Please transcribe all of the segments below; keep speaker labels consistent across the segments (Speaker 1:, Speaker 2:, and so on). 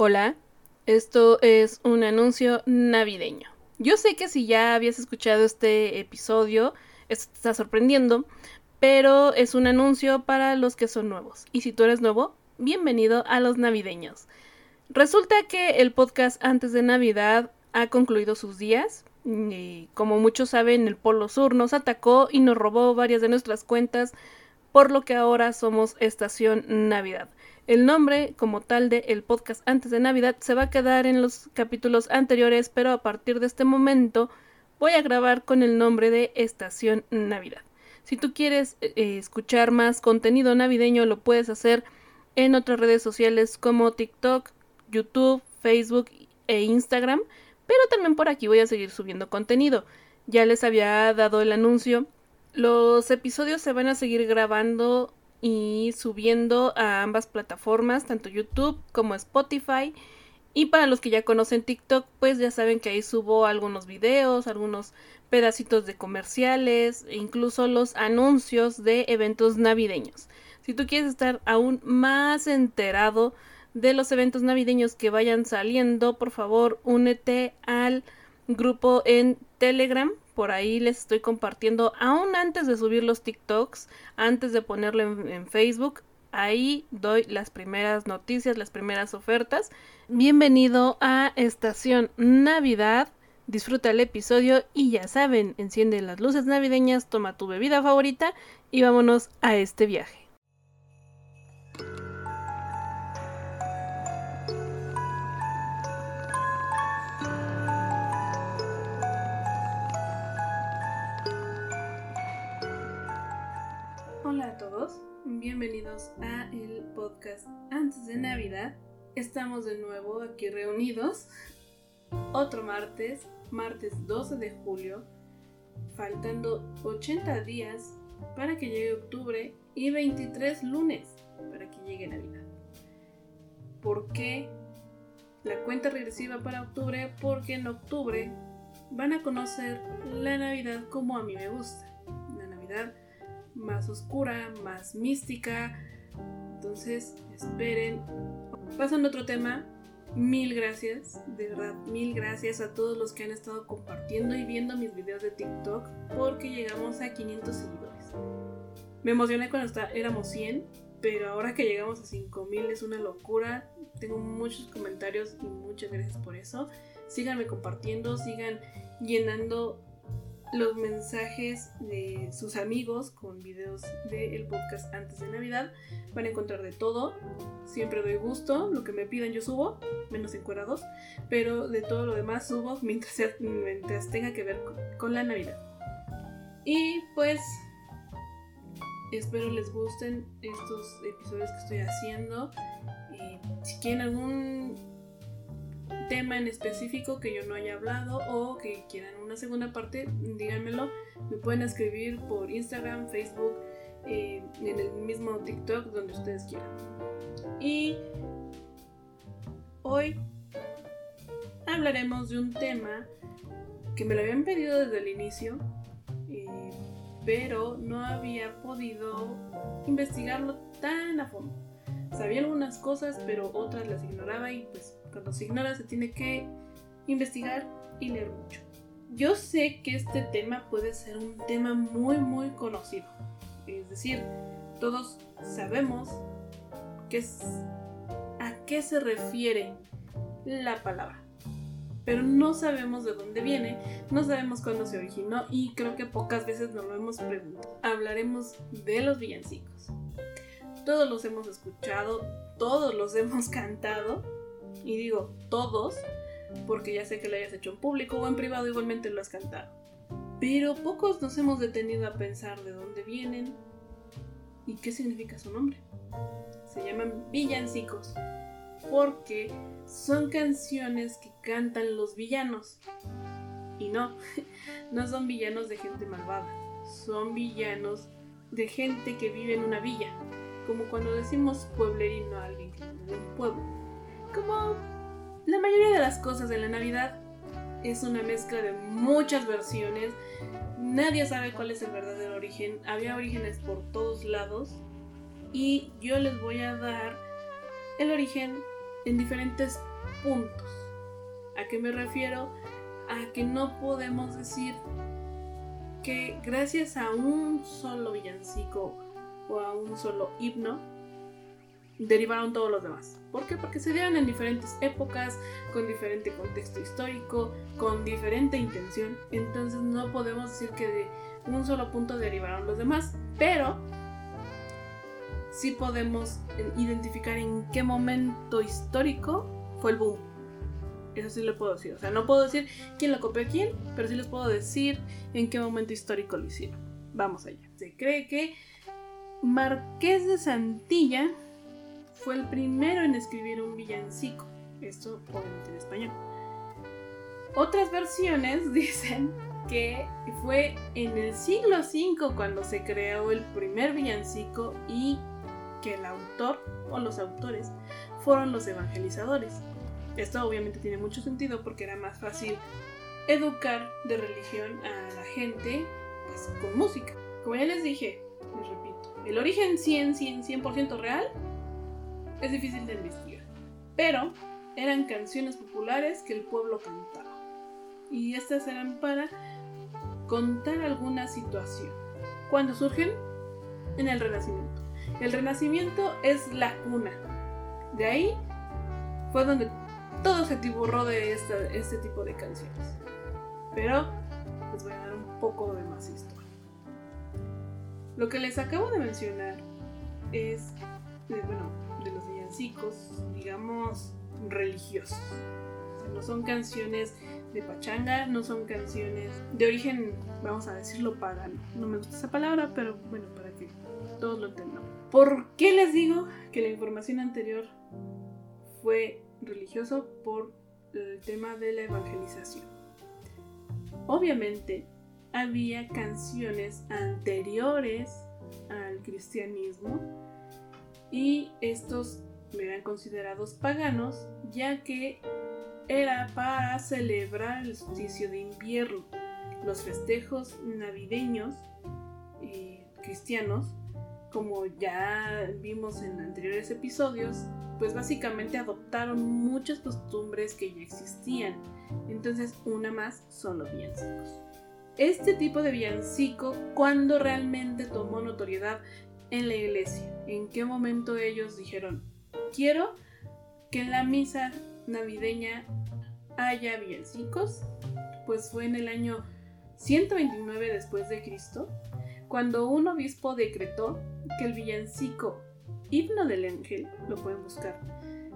Speaker 1: Hola, esto es un anuncio navideño. Yo sé que si ya habías escuchado este episodio, esto te está sorprendiendo, pero es un anuncio para los que son nuevos. Y si tú eres nuevo, bienvenido a los navideños. Resulta que el podcast antes de Navidad ha concluido sus días. Y como muchos saben, el Polo Sur nos atacó y nos robó varias de nuestras cuentas, por lo que ahora somos Estación Navidad. El nombre como tal de el podcast antes de Navidad se va a quedar en los capítulos anteriores, pero a partir de este momento voy a grabar con el nombre de Estación Navidad. Si tú quieres eh, eh, escuchar más contenido navideño, lo puedes hacer en otras redes sociales como TikTok, YouTube, Facebook e Instagram, pero también por aquí voy a seguir subiendo contenido. Ya les había dado el anuncio. Los episodios se van a seguir grabando y subiendo a ambas plataformas, tanto YouTube como Spotify. Y para los que ya conocen TikTok, pues ya saben que ahí subo algunos videos, algunos pedacitos de comerciales, e incluso los anuncios de eventos navideños. Si tú quieres estar aún más enterado de los eventos navideños que vayan saliendo, por favor, únete al grupo en Telegram por ahí les estoy compartiendo, aún antes de subir los TikToks, antes de ponerlo en, Facebook, ahí doy las primeras noticias, las primeras ofertas. Bienvenido a Estación Navidad. Disfruta el episodio y ya saben, enciende las luces navideñas, toma tu bebida favorita y vámonos a este viaje. Bienvenidos a el podcast antes de Navidad. Estamos de nuevo aquí reunidos. Otro martes, martes 12 de julio, faltando 80 días para que llegue octubre y 23 lunes para que llegue Navidad. ¿Por qué la cuenta regresiva para octubre? Porque en octubre van a conocer la Navidad como a mí me gusta. La Navidad más oscura, más mística. Entonces, esperen. Pasando a otro tema, mil gracias, de verdad, mil gracias a todos los que han estado compartiendo y viendo mis videos de TikTok porque llegamos a 500 seguidores. Me emocioné cuando está, éramos 100, pero ahora que llegamos a 5000 es una locura. Tengo muchos comentarios y muchas gracias por eso. Síganme compartiendo, sigan llenando los mensajes de sus amigos con videos del podcast antes de Navidad. Van a encontrar de todo. Siempre doy gusto. Lo que me pidan yo subo, menos encuerados. Pero de todo lo demás subo mientras, mientras tenga que ver con, la Navidad. Y pues espero les gusten estos episodios que estoy haciendo. Si quieren algún tema en específico que yo no haya hablado o que quieran una segunda parte, díganmelo. Me pueden escribir por Instagram, Facebook, eh, en el mismo TikTok, donde ustedes quieran. Y hoy hablaremos de un tema que me lo habían pedido desde el inicio, eh, pero no había podido investigarlo tan a fondo. Sabía algunas cosas, pero otras las ignoraba y pues cuando se ignora se tiene que investigar y leer mucho. Yo sé que este tema puede ser un tema muy muy conocido. Es decir, todos sabemos qué es, a qué se refiere la palabra. Pero no sabemos de dónde viene, no sabemos cuándo se originó y creo que pocas veces nos lo hemos preguntado. Hablaremos de los villancicos. Todos los hemos escuchado, todos los hemos cantado, y digo todos, porque ya sé que lo hayas hecho en público o en privado, igualmente lo has cantado. Pero pocos nos hemos detenido a pensar de dónde vienen y qué significa su nombre. Se llaman villancicos porque son canciones que cantan los villanos. Y no, no son villanos de gente malvada, son villanos de gente que vive en una villa, como cuando decimos pueblerino a alguien que vive en un pueblo como la mayoría de las cosas de la Navidad, es una mezcla de muchas versiones. Nadie sabe cuál es el verdadero origen. Había orígenes por todos lados. Y yo les voy a dar el origen en diferentes puntos. ¿A qué me refiero? A que no podemos decir que gracias a un solo villancico o a un solo himno derivaron todos los demás. ¿Por qué? Porque se dieron en diferentes épocas, con diferente contexto histórico, con diferente intención. Entonces no podemos decir que de un solo punto derivaron los demás, pero sí podemos identificar en qué momento histórico fue el boom. Eso sí lo puedo decir. O sea, no puedo decir quién lo copió a quién, pero sí les puedo decir en qué momento histórico lo hicieron. Vamos allá. Se cree que Marqués de Santilla fue el primero en escribir un villancico. Esto obviamente en español. Otras versiones dicen que fue en el siglo V cuando se creó el primer villancico y que el autor o los autores fueron los evangelizadores. Esto obviamente tiene mucho sentido porque era más fácil educar de religión a la gente pues, con música. Como ya les dije, les repito, el origen 100, 100, 100% real es difícil de investigar. Pero eran canciones populares que el pueblo cantaba. Y estas eran para contar alguna situación. ¿Cuándo surgen? En el Renacimiento. El Renacimiento es la cuna. De ahí fue donde todo se tiburró de este tipo de canciones. Pero les voy a dar un poco de más historia. Lo que les acabo de mencionar es, bueno, de los villancicos, digamos, religiosos. no son canciones de pachanga, no son canciones de origen, vamos a decirlo, pagano. No me gusta esa palabra, pero bueno, para que todos lo entendamos. ¿Por qué les digo que la información anterior fue religioso? Por el tema de la evangelización. Obviamente, había canciones anteriores al cristianismo y estos eran considerados paganos ya que era para celebrar el solsticio de invierno, los festejos navideños cristianos, como ya vimos en anteriores episodios, pues básicamente adoptaron muchas costumbres que ya existían. Entonces, una más son los villancicos. Este tipo de villancico, ¿cuándo realmente tomó notoriedad en la iglesia? ¿En qué momento ellos dijeron, quiero que en la misa navideña haya villancicos? Pues fue en el año 129 después de Cristo, cuando un obispo decretó que el villancico Himno del Ángel, lo pueden buscar,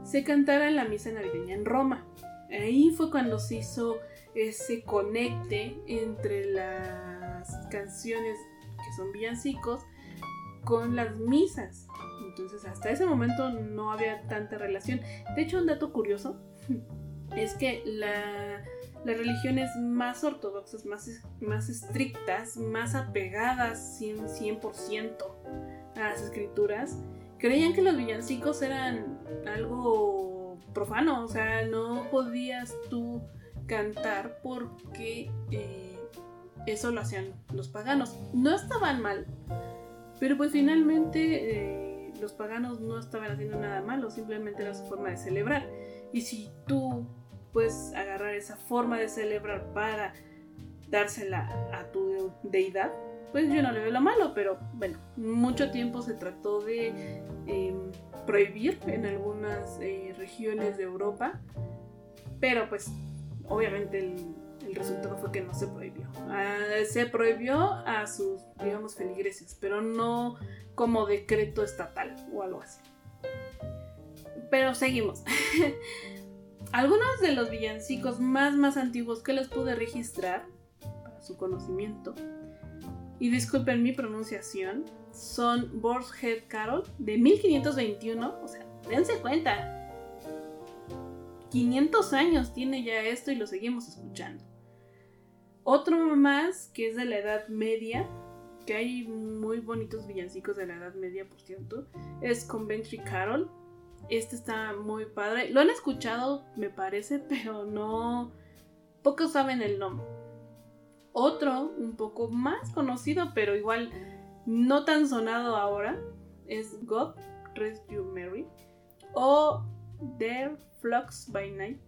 Speaker 1: se cantara en la misa navideña en Roma. Ahí fue cuando se hizo ese conecte entre las canciones que son villancicos con las misas. Entonces hasta ese momento no había tanta relación. De hecho, un dato curioso es que las religiones más ortodoxas, más, más estrictas, más apegadas 100%, 100% a las escrituras, creían que los villancicos eran algo profano, o sea, no podías tú cantar porque eh, eso lo hacían los paganos. No estaban mal, pero pues finalmente eh, los paganos no estaban haciendo nada malo, simplemente era su forma de celebrar. Y si tú puedes agarrar esa forma de celebrar para dársela a tu deidad, pues yo no le veo lo malo, pero bueno, mucho tiempo se trató de em, prohibir en algunas eh, regiones de Europa, pero pues obviamente el, resultado fue que no se prohibió. Ah, se prohibió a sus, digamos, feligreses, pero no como decreto estatal o algo así. Pero seguimos. Algunos de los villancicos más más antiguos que les pude registrar, para su conocimiento, y disculpen mi pronunciación, son Boar's Carol de 1521. O sea, dense cuenta. 500 años tiene ya esto y lo seguimos escuchando. Otro más que es de la Edad Media, que hay muy bonitos villancicos de la Edad Media, por cierto, es Conventry Carol. Este está muy padre. Lo han escuchado, me parece, pero no... Pocos saben el nombre. Otro, un poco más conocido, pero igual no tan sonado ahora, es God Rest You Mary. O Der Flux by Night.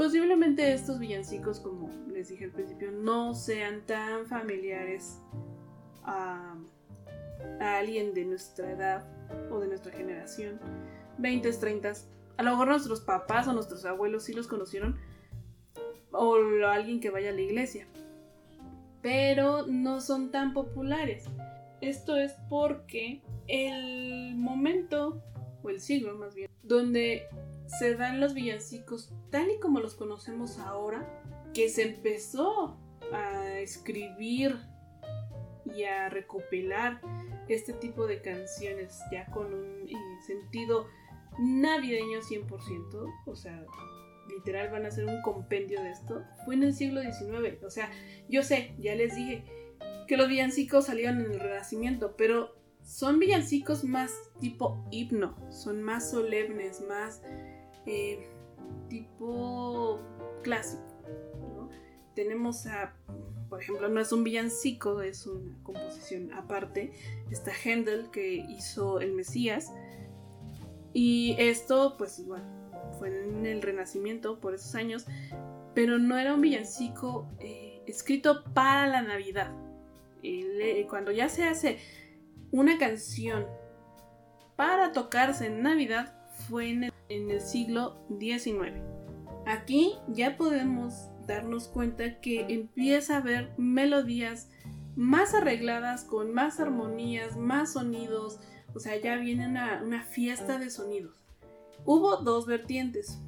Speaker 1: Posiblemente estos villancicos, como les dije al principio, no sean tan familiares a, alguien de nuestra edad o de nuestra generación, 20, 30. A lo mejor nuestros papás o nuestros abuelos sí los conocieron, o alguien que vaya a la iglesia, pero no son tan populares. Esto es porque el momento, o el siglo más bien, donde se dan los villancicos tal y como los conocemos ahora, que se empezó a escribir y a recopilar este tipo de canciones ya con un eh, sentido navideño 100%, o sea, literal van a ser un compendio de esto, fue en el siglo XIX. O sea, yo sé, ya les dije que los villancicos salieron en el Renacimiento, pero son villancicos más tipo himno, son más solemnes, más eh, tipo clásico. Tenemos a, por ejemplo, no es un villancico, es una composición aparte. Está Händel que hizo El Mesías. Y esto, pues igual, fue en el Renacimiento por esos años, pero no era un villancico eh, escrito para la Navidad. cuando ya se hace una canción para tocarse en Navidad fue en el, en el siglo XIX. Aquí ya podemos darnos cuenta que empieza a haber melodías más arregladas, con más armonías, más sonidos, o sea, ya viene una, una fiesta de sonidos. Hubo dos vertientes.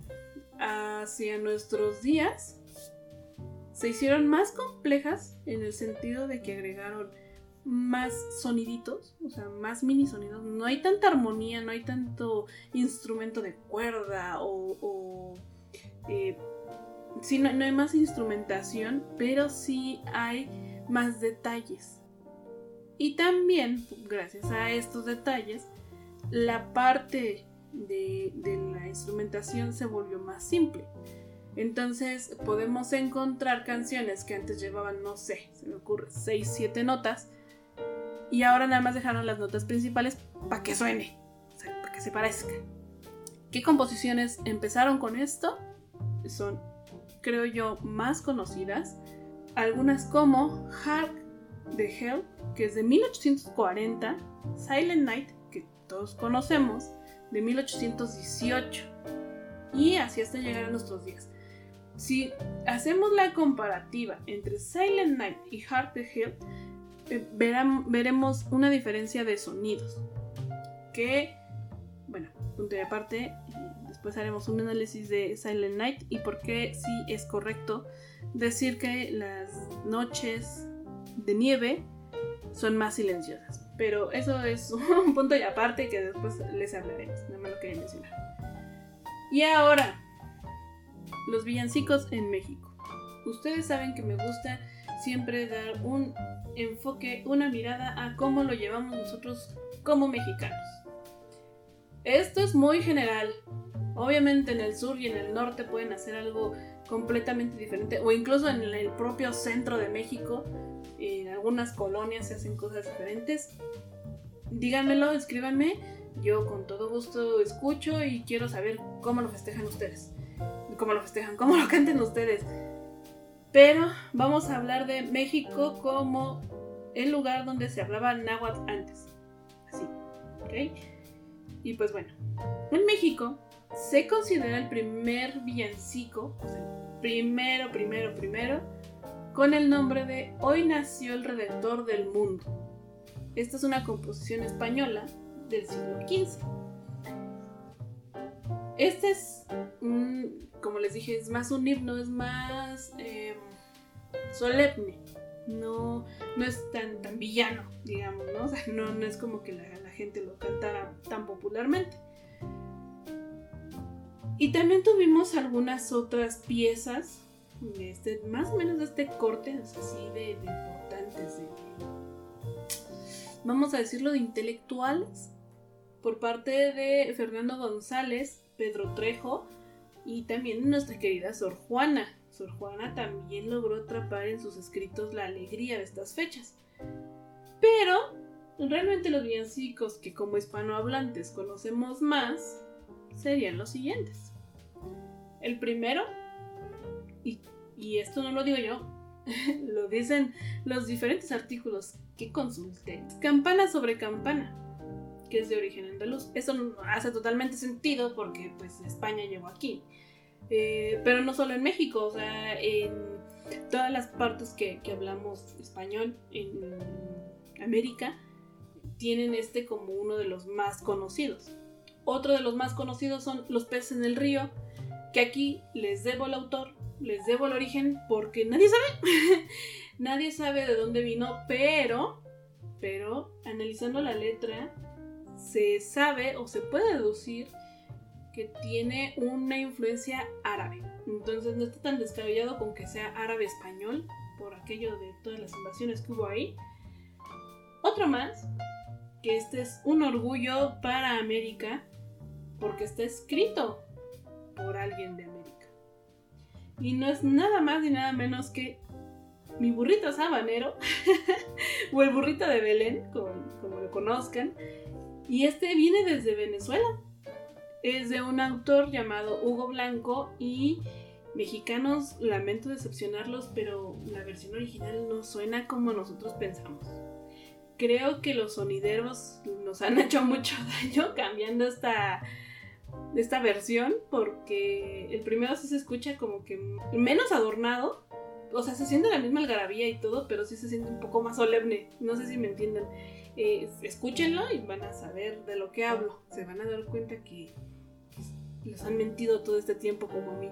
Speaker 1: Hacia nuestros días se hicieron más complejas en el sentido de que agregaron más soniditos, o sea, más mini sonidos. No hay tanta armonía, no hay tanto instrumento de cuerda o... Eh, sí, no, no hay más instrumentación, pero sí hay más detalles. Y también, gracias a estos detalles, la parte de, la instrumentación se volvió más simple. Entonces podemos encontrar canciones que antes llevaban, no sé, se me ocurre, 6, 7 notas. Y ahora nada más dejaron las notas principales para que suene, para que se parezca. ¿Qué composiciones empezaron con esto? Son, creo yo, más conocidas. Algunas como Hark the Hell, que es de 1840, Silent Night, que todos conocemos, de 1818 y así hasta llegar a nuestros días. Si hacemos la comparativa entre Silent Night y Heart the Hill, veremos una diferencia de sonidos. Que, bueno, punto de aparte, después haremos un análisis de Silent Night y por qué sí es correcto decir que las noches de nieve son más silenciosas. Pero eso es un punto y aparte que después les hablaremos. No me lo quería mencionar. Y ahora, los villancicos en México. Ustedes saben que me gusta siempre dar un enfoque, una mirada a cómo lo llevamos nosotros como mexicanos. Esto es muy general. Obviamente en el sur y en el norte pueden hacer algo completamente diferente o incluso en el propio centro de México en algunas colonias se hacen cosas diferentes. Díganmelo, escríbanme. Yo con todo gusto escucho y quiero saber cómo lo festejan ustedes. Cómo lo festejan, cómo lo canten ustedes. Pero vamos a hablar de México como el lugar donde se hablaba náhuatl antes. Así, ¿ok? Y pues bueno, en México se considera el primer villancico, o sea, primero, primero, primero, con el nombre de Hoy nació el Redentor del Mundo. Esta es una composición española del siglo XV. Este es, como les dije, es más un himno, es más em, solemne. No, no es tan, tan villano, digamos, ¿no? O sea, no, no es como que la, gente lo cantara tan popularmente. Y también tuvimos algunas otras piezas este, más o menos de este corte, así de, importantes, vamos a decirlo, de intelectuales, por parte de Fernando González, Pedro Trejo y también nuestra querida Sor Juana. Sor Juana también logró atrapar en sus escritos la alegría de estas fechas. Pero realmente los villancicos que como hispanohablantes conocemos más serían los siguientes. El primero, y, y esto no lo digo yo, lo dicen los diferentes artículos que consulté. Campana sobre campana, que es de origen andaluz. Eso hace totalmente sentido porque pues España llegó aquí. Eh, pero no solo en México, o sea, en todas las partes que, que hablamos español en América tienen este como uno de los más conocidos. Otro de los más conocidos son los peces en el río, que aquí les debo el autor, les debo el origen porque nadie sabe. nadie sabe de dónde vino, pero, pero analizando la letra, se sabe o se puede deducir que tiene una influencia árabe. Entonces no está tan descabellado con que sea árabe español por aquello de todas las invasiones que hubo ahí. Otro más, que este es un orgullo para América porque está escrito por alguien de América. Y no es nada más ni nada menos que mi burrito sabanero, o el burrito de Belén, como, como, lo conozcan. Y este viene desde Venezuela. Es de un autor llamado Hugo Blanco y mexicanos, lamento decepcionarlos, pero la versión original no suena como nosotros pensamos. Creo que los sonideros nos han hecho mucho daño cambiando esta esta versión porque el primero sí se escucha como que menos adornado. O sea, se siente la misma algarabía y todo, pero sí se siente un poco más solemne. No sé si me entienden. Eh, escúchenlo y van a saber de lo que hablo. Se van a dar cuenta que pues, les han mentido todo este tiempo como a mí.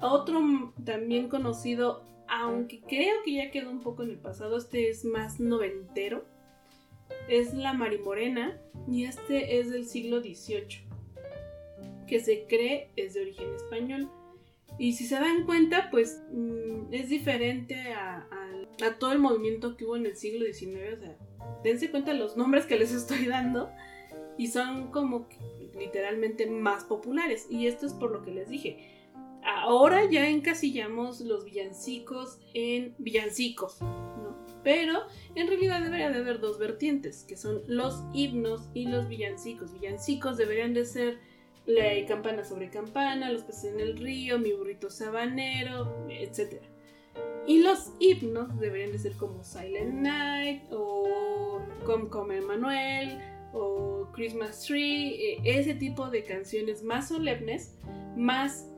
Speaker 1: Otro también conocido, aunque creo que ya quedó un poco en el pasado, este es más noventero. Es la Marimorena y este es del siglo XVIII que se cree es de origen español. Y si se dan cuenta, pues mm, es diferente a, todo el movimiento que hubo en el siglo XIX. O sea, dense cuenta los nombres que les estoy dando y son como literalmente más populares. Y esto es por lo que les dije. Ahora ya encasillamos los villancicos en villancicos, Pero en realidad debería de haber dos vertientes, que son los himnos y los villancicos. Villancicos deberían de ser la campana sobre campana, los peces en el río, mi burrito sabanero, etc. Y los himnos deberían de ser como Silent Night o Come Come Emmanuel o Christmas Tree, eh, ese tipo de canciones más solemnes, más,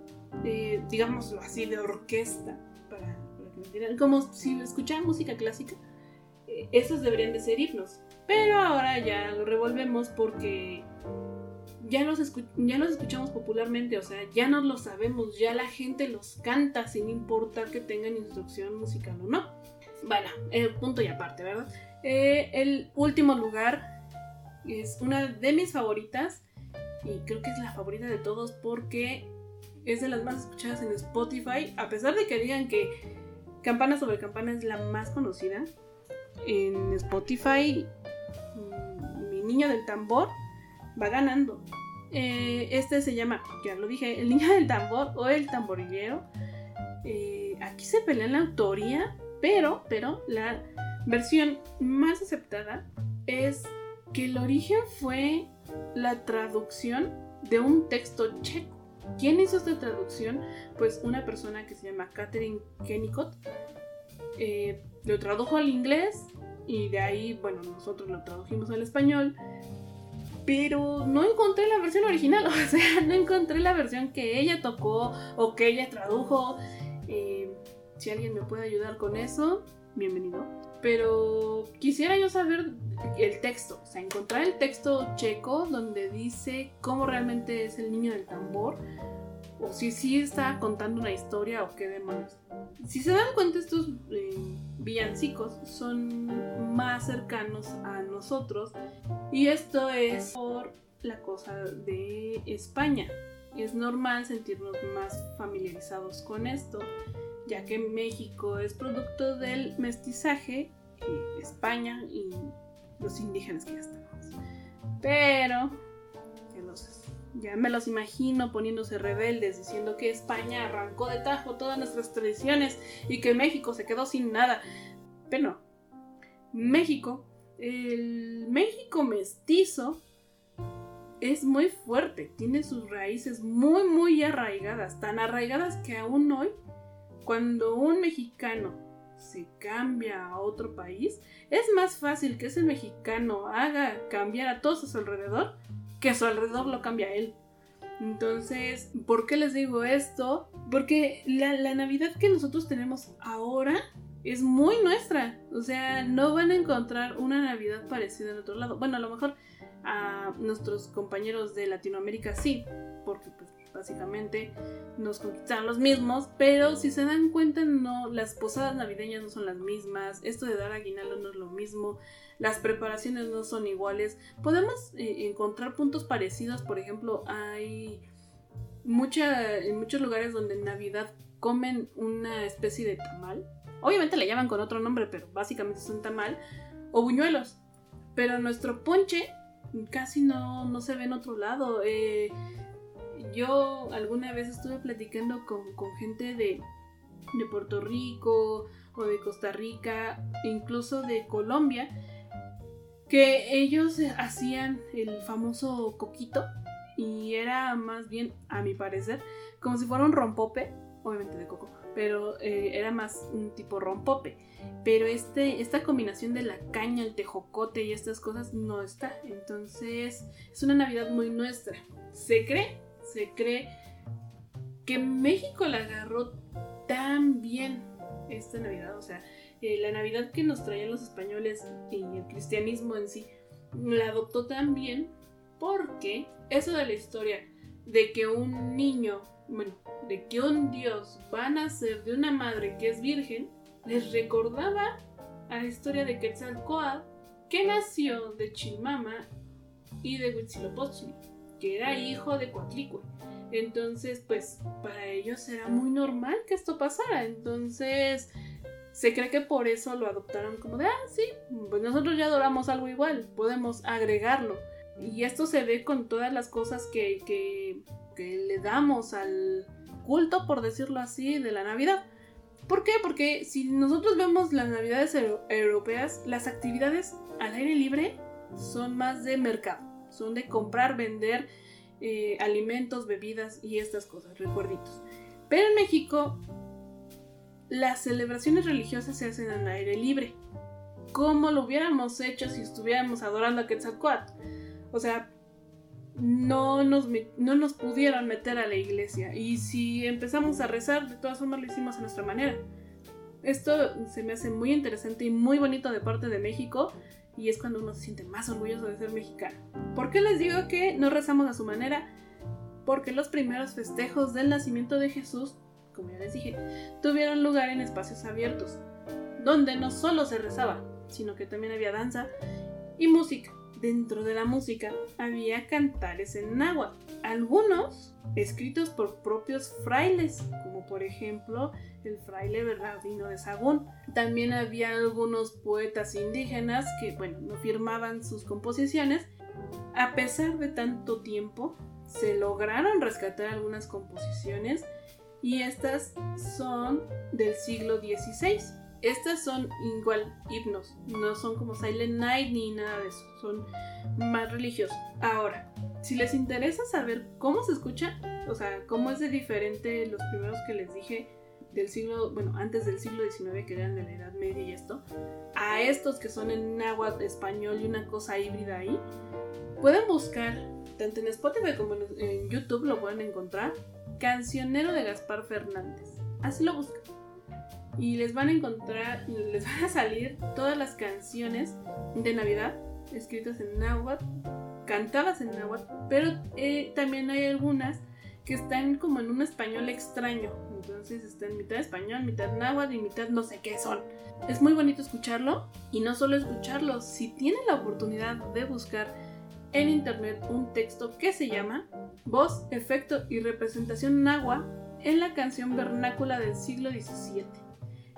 Speaker 1: eh, digámoslo así, de orquesta, para, que me entiendan, como si escucharan música clásica, eh, esos deberían de ser himnos. Pero ahora ya lo revolvemos porque ya los, ya los escuchamos popularmente, o sea, ya no los sabemos, ya la gente los canta sin importar que tengan instrucción musical o no. Bueno, el punto y aparte, ¿verdad? Eh, el último lugar es una de mis favoritas y creo que es la favorita de todos porque es de las más escuchadas en Spotify, a pesar de que digan que Campana sobre Campana es la más conocida. En Spotify, mm, mi niño del tambor va ganando. Eh, este se llama, ya lo dije, El Niño del Tambor o El Tamborillero. Eh, aquí se pelea la autoría, pero, pero la versión más aceptada es que el origen fue la traducción de un texto checo. ¿Quién hizo esta traducción? Pues una persona que se llama Catherine Kennicott. Eh, lo tradujo al inglés y de ahí, bueno, nosotros lo tradujimos al español pero no encontré la versión original, o sea, no encontré la versión que ella tocó o que ella tradujo. Eh, si alguien me puede ayudar con eso, bienvenido. Pero quisiera yo saber el texto, o sea, encontrar el texto checo donde dice cómo realmente es el niño del tambor, o si sí está contando una historia o qué demonios. Si se dan cuenta, estos eh, villancicos son más cercanos a nosotros y esto es por la cosa de España. Es normal sentirnos más familiarizados con esto, ya que México es producto del mestizaje, y España y los indígenas que ya estamos. Pero, ya me los imagino poniéndose rebeldes, diciendo que España arrancó de tajo todas nuestras tradiciones y que México se quedó sin nada. Pero no. México, el México mestizo, es muy fuerte, tiene sus raíces muy, muy arraigadas, tan arraigadas que aún hoy, cuando un mexicano se cambia a otro país, es más fácil que ese mexicano haga cambiar a todos a su alrededor que a su alrededor lo cambia él. Entonces, ¿por qué les digo esto? Porque la, la Navidad que nosotros tenemos ahora es muy nuestra. O sea, no van a encontrar una Navidad parecida en otro lado. Bueno, a lo mejor a nuestros compañeros de Latinoamérica sí, porque pues básicamente nos conquistaron los mismos, pero si se dan cuenta, no, las posadas navideñas no son las mismas, esto de dar aguinaldo no es lo mismo, las preparaciones no son iguales. Podemos eh, encontrar puntos parecidos, por ejemplo, hay mucha, en muchos lugares donde en Navidad comen una especie de tamal, obviamente le llaman con otro nombre, pero básicamente es un tamal, o buñuelos, pero nuestro ponche casi no, no se ve en otro lado. Eh, yo alguna vez estuve platicando con, gente de, de, Puerto Rico o de Costa Rica, incluso de Colombia, que ellos hacían el famoso coquito y era más bien, a mi parecer, como si fuera un rompope, obviamente de coco, pero eh, era más un tipo rompope. Pero este, esta combinación de la caña, el tejocote y estas cosas no está. Entonces es una Navidad muy nuestra. Se cree, se cree que México la agarró tan bien esta Navidad. O sea, eh, la Navidad que nos traían los españoles y el cristianismo en sí, la adoptó tan bien porque eso de la historia de que un niño, bueno, de que un dios va a nacer de una madre que es virgen, les recordaba a la historia de Quetzalcoatl que nació de Chimama y de Huitzilopochtli, que era hijo de Coatlicue. Entonces, pues para ellos era muy normal que esto pasara. Entonces, se cree que por eso lo adoptaron como de, ah, sí, pues nosotros ya adoramos algo igual, podemos agregarlo. Y esto se ve con todas las cosas que, que, que le damos al culto, por decirlo así, de la Navidad. ¿Por qué? Porque si nosotros vemos las navidades europeas, las actividades al aire libre son más de mercado, son de comprar, vender eh, alimentos, bebidas y estas cosas, recuerditos. Pero en México, las celebraciones religiosas se hacen al aire libre, como lo hubiéramos hecho si estuviéramos adorando a Quetzalcoatl. O sea, no nos, no nos pudieron meter a la iglesia. Y si empezamos a rezar, de todas formas lo hicimos a nuestra manera. Esto se me hace muy interesante y muy bonito de parte de México. Y es cuando uno se siente más orgulloso de ser mexicano. ¿Por qué les digo que no rezamos a su manera? Porque los primeros festejos del nacimiento de Jesús, como ya les dije, tuvieron lugar en espacios abiertos, donde no solo se rezaba, sino que también había danza y música. Dentro de la música había cantares en náhuatl, algunos escritos por propios frailes, como por ejemplo el fraile Bernardino de Sagún. También había algunos poetas indígenas que, bueno, no firmaban sus composiciones. A pesar de tanto tiempo, se lograron rescatar algunas composiciones y estas son del siglo XVI. Estas son igual himnos, no son como Silent Night ni nada de eso, son más religiosos. Ahora, si les interesa saber cómo se escucha, o sea, cómo es de diferente los primeros que les dije del siglo, bueno, antes del siglo XIX, que eran de la Edad Media y esto, a estos que son en náhuatl español y una cosa híbrida ahí, pueden buscar, tanto en Spotify como en YouTube lo pueden encontrar, Cancionero de Gaspar Fernández. Así lo buscan y les van a encontrar, les van a salir todas las canciones de Navidad escritas en náhuatl, cantadas en náhuatl, pero eh, también hay algunas que están como en un español extraño. Entonces están mitad español, mitad náhuatl y mitad no sé qué son. Es muy bonito escucharlo y no solo escucharlo, si tienen la oportunidad de buscar en internet un texto que se llama Voz, Efecto y Representación Náhuatl en la canción vernácula del siglo XVII.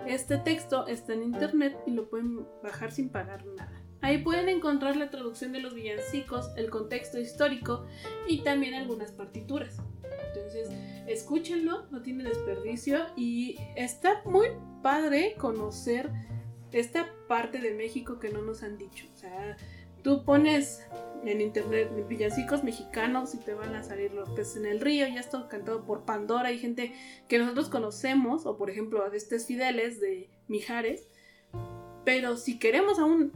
Speaker 1: Este texto está en internet y lo pueden bajar sin pagar nada. Ahí pueden encontrar la traducción de los villancicos, el contexto histórico y también algunas partituras. Entonces, escúchenlo, no tiene desperdicio y está muy padre conocer esta parte de México que no nos han dicho. O sea, Tú pones en internet villancicos mexicanos y te van a salir los peces en el río, ya está cantado por Pandora, hay gente que nosotros conocemos, o por ejemplo a Estes Fideles de Mijares, pero si queremos aún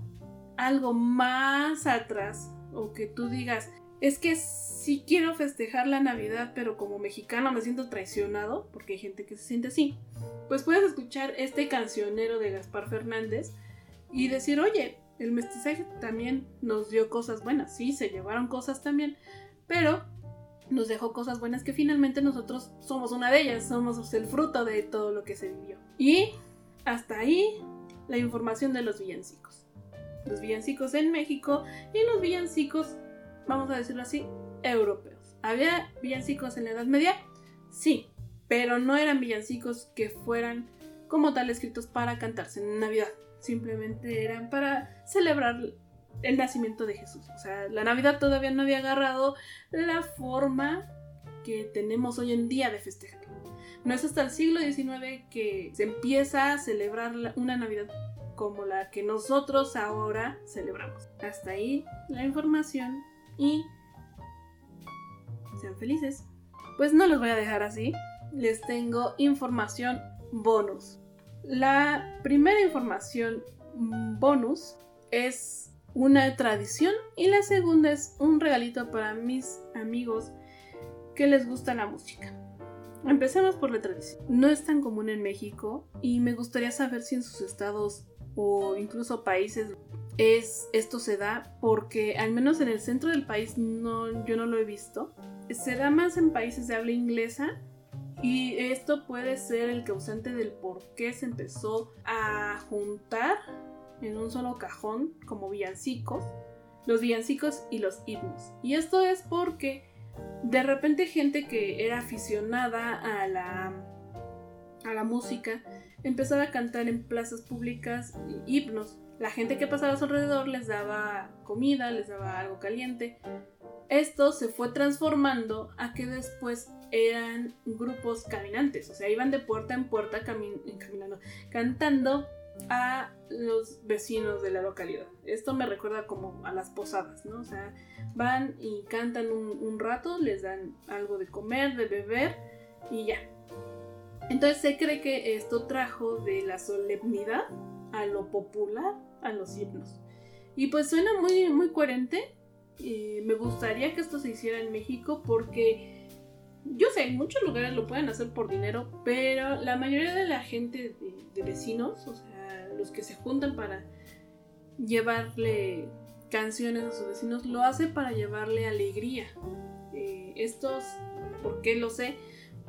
Speaker 1: algo más atrás, o que tú digas, es que sí quiero festejar la Navidad, pero como mexicano me siento traicionado, porque hay gente que se siente así, pues puedes escuchar este cancionero de Gaspar Fernández y decir, oye, el mestizaje también nos dio cosas buenas, sí, se llevaron cosas también, pero nos dejó cosas buenas que finalmente nosotros somos una de ellas, somos el fruto de todo lo que se vivió. Y hasta ahí la información de los villancicos. Los villancicos en México y los villancicos, vamos a decirlo así, europeos. ¿Había villancicos en la Edad Media? Sí, pero no eran villancicos que fueran como tal escritos para cantarse en Navidad simplemente eran para celebrar el nacimiento de Jesús. O sea, la Navidad todavía no había agarrado la forma que tenemos hoy en día de festejar. No es hasta el siglo XIX que se empieza a celebrar una Navidad como la que nosotros ahora celebramos. Hasta ahí la información y sean felices. Pues no los voy a dejar así. Les tengo información bonus. La primera información bonus es una tradición y la segunda es un regalito para mis amigos que les gusta la música. Empecemos por la tradición. No es tan común en México y me gustaría saber si en sus estados o incluso países es esto se da porque al menos en el centro del país no yo no lo he visto. Se da más en países de habla inglesa y esto puede ser el causante del por qué se empezó a juntar en un solo cajón como villancicos, los villancicos y los himnos. Y esto es porque de repente gente que era aficionada a la, a la música empezaba a cantar en plazas públicas himnos. La gente que pasaba a su alrededor les daba comida, les daba algo caliente. Esto se fue transformando a que después eran grupos caminantes, o sea, iban de puerta en puerta caminando, cantando a los vecinos de la localidad. Esto me recuerda como a las posadas, ¿no? O sea, van y cantan un, rato, les dan algo de comer, de beber y ya. Entonces se cree que esto trajo de la solemnidad a lo popular, a los himnos. Y pues suena muy, muy coherente. y me gustaría que esto se hiciera en México porque yo sé, en muchos lugares lo pueden hacer por dinero, pero la mayoría de la gente de, vecinos, o sea, los que se juntan para llevarle canciones a sus vecinos, lo hace para llevarle alegría. Eh, estos, ¿por qué lo sé?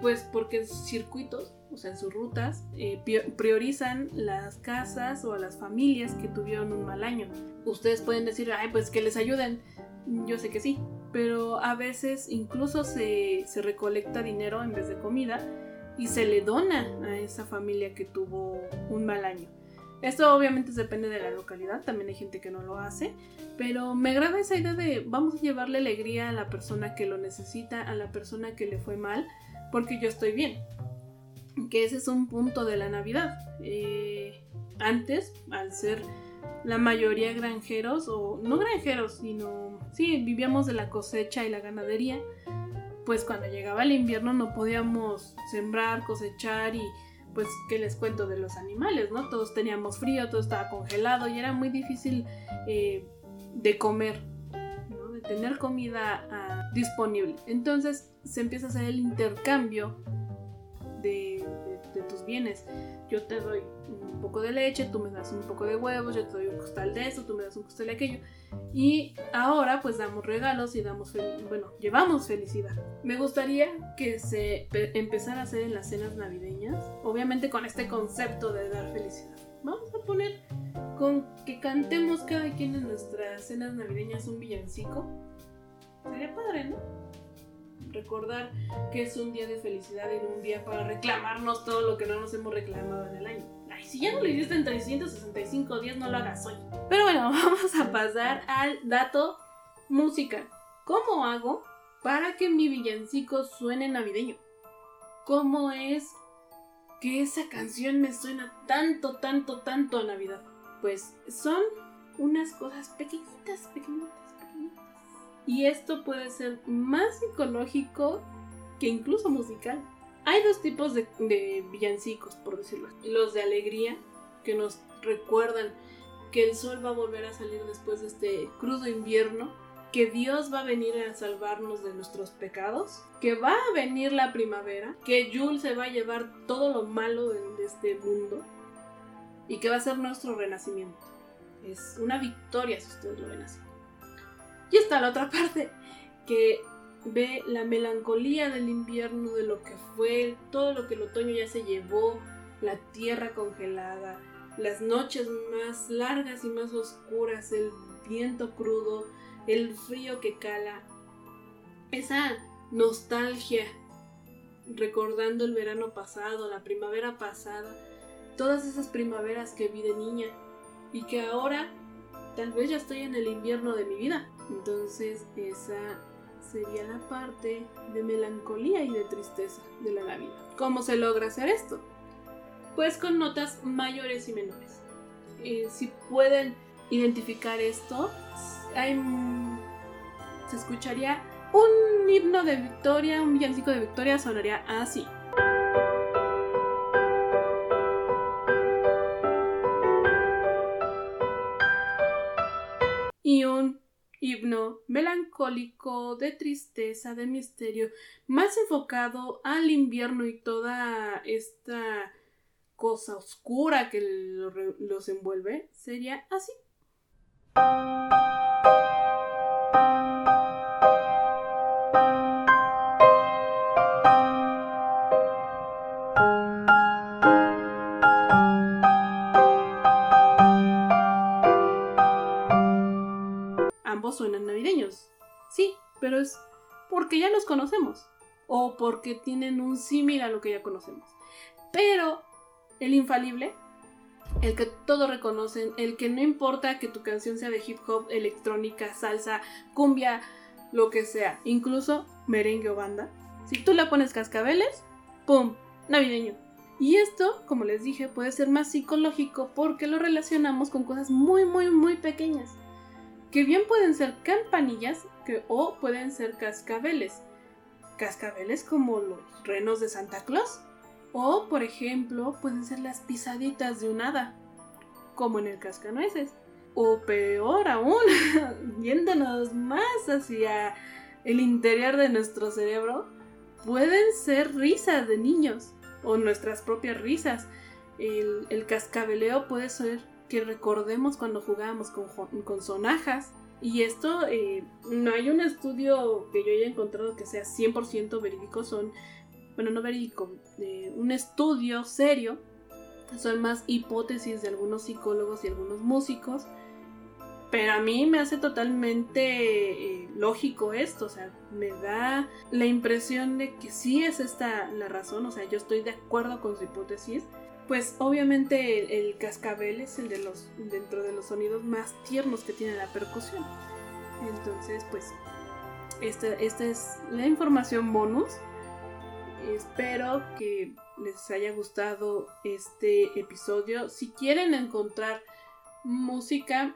Speaker 1: Pues porque en sus circuitos, o sea, en sus rutas, eh, priorizan las casas o a las familias que tuvieron un mal año. Ustedes pueden decir, ay, pues que les ayuden. Yo sé que sí, pero a veces incluso se, recolecta dinero en vez de comida y se le dona a esa familia que tuvo un mal año. Esto obviamente depende de la localidad, también hay gente que no lo hace, pero me agrada esa idea de vamos a llevarle alegría a la persona que lo necesita, a la persona que le fue mal, porque yo estoy bien. Que ese es un punto de la Navidad. Eh, antes, al ser la mayoría granjeros, o no granjeros, sino, sí, vivíamos de la cosecha y la ganadería, pues cuando llegaba el invierno no podíamos sembrar, cosechar y pues, ¿qué les cuento de los animales, no? Todos teníamos frío, todo estaba congelado y era muy difícil eh, de comer, ¿no? De tener comida ah, disponible. Entonces se empieza a hacer el intercambio de tus bienes. Yo te doy un poco de leche, tú me das un poco de huevos, yo te doy un costal de eso, tú me das un costal de aquello. Y ahora pues damos regalos y damos, bueno, llevamos felicidad. Me gustaría que se empezara a hacer en las cenas navideñas, obviamente con este concepto de dar felicidad. Vamos a poner con que cantemos cada quien en nuestras cenas navideñas un villancico. Sería padre, ¿no? Recordar que es un día de felicidad y un día para reclamarnos todo lo que no nos hemos reclamado en el año si ya no lo hiciste en 365 días, no lo hagas hoy. Pero bueno, vamos a pasar al dato música. ¿Cómo hago para que mi villancico suene navideño? ¿Cómo es que esa canción me suena tanto, tanto, tanto a Navidad? Pues son unas cosas pequeñitas, pequeñitas, pequeñitas. Y esto puede ser más psicológico que incluso musical. Hay dos tipos de, de villancicos, por decirlo así. Los de alegría, que nos recuerdan que el sol va a volver a salir después de este crudo invierno, que Dios va a venir a salvarnos de nuestros pecados, que va a venir la primavera, que Yul se va a llevar todo lo malo de, este mundo y que va a ser nuestro renacimiento. Es una victoria si ustedes lo ven así. Y está la otra parte, que ve la melancolía del invierno, de lo que fue, todo lo que el otoño ya se llevó, la tierra congelada, las noches más largas y más oscuras, el viento crudo, el frío que cala, esa nostalgia recordando el verano pasado, la primavera pasada, todas esas primaveras que vi de niña y que ahora tal vez ya estoy en el invierno de mi vida. Entonces esa sería la parte de melancolía y de tristeza de la Navidad. ¿Cómo se logra hacer esto? Pues con notas mayores y menores. Eh, si pueden identificar esto, se escucharía un himno de victoria, un villancico de victoria sonaría así. Y un himno melancólico, de tristeza, de misterio, más enfocado al invierno y toda esta cosa oscura que los envuelve, sería así. Es porque ya los conocemos o porque tienen un símil a lo que ya conocemos. Pero el infalible, el que todos reconocen, el que no importa que tu canción sea de hip hop, electrónica, salsa, cumbia, lo que sea, incluso merengue o banda, si tú le pones cascabeles, ¡pum! Navideño. Y esto, como les dije, puede ser más psicológico porque lo relacionamos con cosas muy, muy, muy pequeñas que bien pueden ser campanillas que, o pueden ser cascabeles. Cascabeles como los renos de Santa Claus. O, por ejemplo, pueden ser las pisaditas de un hada, como en el cascanueces. O peor aún, viéndonos más hacia el interior de nuestro cerebro, pueden ser risas de niños o nuestras propias risas. El, el cascabeleo puede ser que recordemos cuando jugábamos con, con sonajas. Y esto, eh, no hay un estudio que yo haya encontrado que sea 100% verídico, son, bueno, no verídico, eh, un estudio serio, son más hipótesis de algunos psicólogos y algunos músicos, pero a mí me hace totalmente eh, lógico esto, o sea, me da la impresión de que sí es esta la razón, o sea, yo estoy de acuerdo con su hipótesis, pues obviamente el, cascabel es el de los dentro de los sonidos más tiernos que tiene la percusión. Entonces, pues esta, esta es la información bonus. Espero que les haya gustado este episodio. Si quieren encontrar música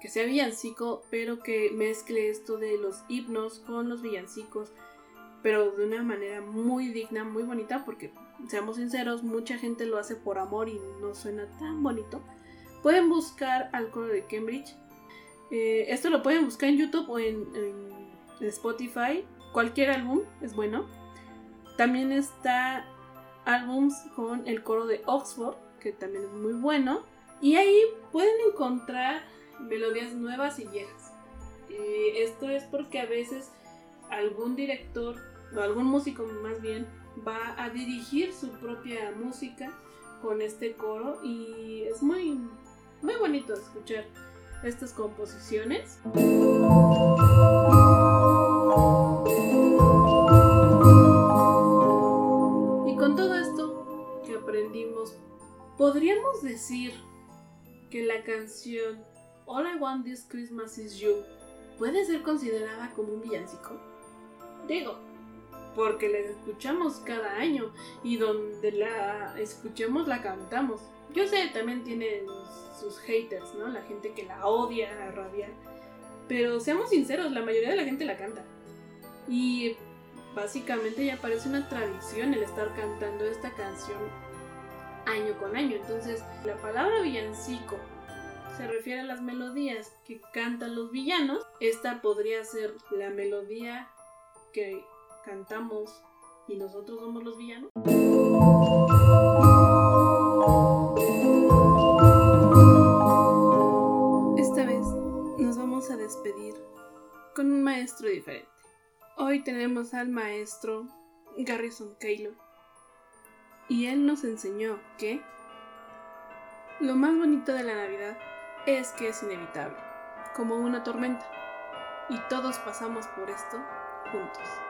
Speaker 1: que sea villancico, pero que mezcle esto de los himnos con los villancicos, pero de una manera muy digna, muy bonita, porque seamos sinceros, mucha gente lo hace por amor y no suena tan bonito. Pueden buscar al coro de Cambridge. Eh, esto lo pueden buscar en YouTube o en, Spotify. Cualquier álbum es bueno. También está álbums con el coro de Oxford, que también es muy bueno. Y ahí pueden encontrar melodías nuevas y viejas. Eh, esto es porque a veces algún director o algún músico más bien va a dirigir su propia música con este coro y es muy, muy bonito escuchar estas composiciones. Y con todo esto que aprendimos, podríamos decir que la canción All I Want This Christmas Is You puede ser considerada como un villancico. Digo, porque la escuchamos cada año y donde la escuchemos la cantamos. Yo sé, también tienen sus haters, ¿no? La gente que la odia a rabiar. Pero seamos sinceros, la mayoría de la gente la canta. Y básicamente ya parece una tradición el estar cantando esta canción año con año. Entonces, la palabra villancico se refiere a las melodías que cantan los villanos. Esta podría ser la melodía que cantamos y nosotros somos los villanos. Esta vez nos vamos a despedir con un maestro diferente. Hoy tenemos al maestro Garrison Keylor y él nos enseñó que lo más bonito de la Navidad es que es inevitable, como una tormenta, y todos pasamos por esto juntos.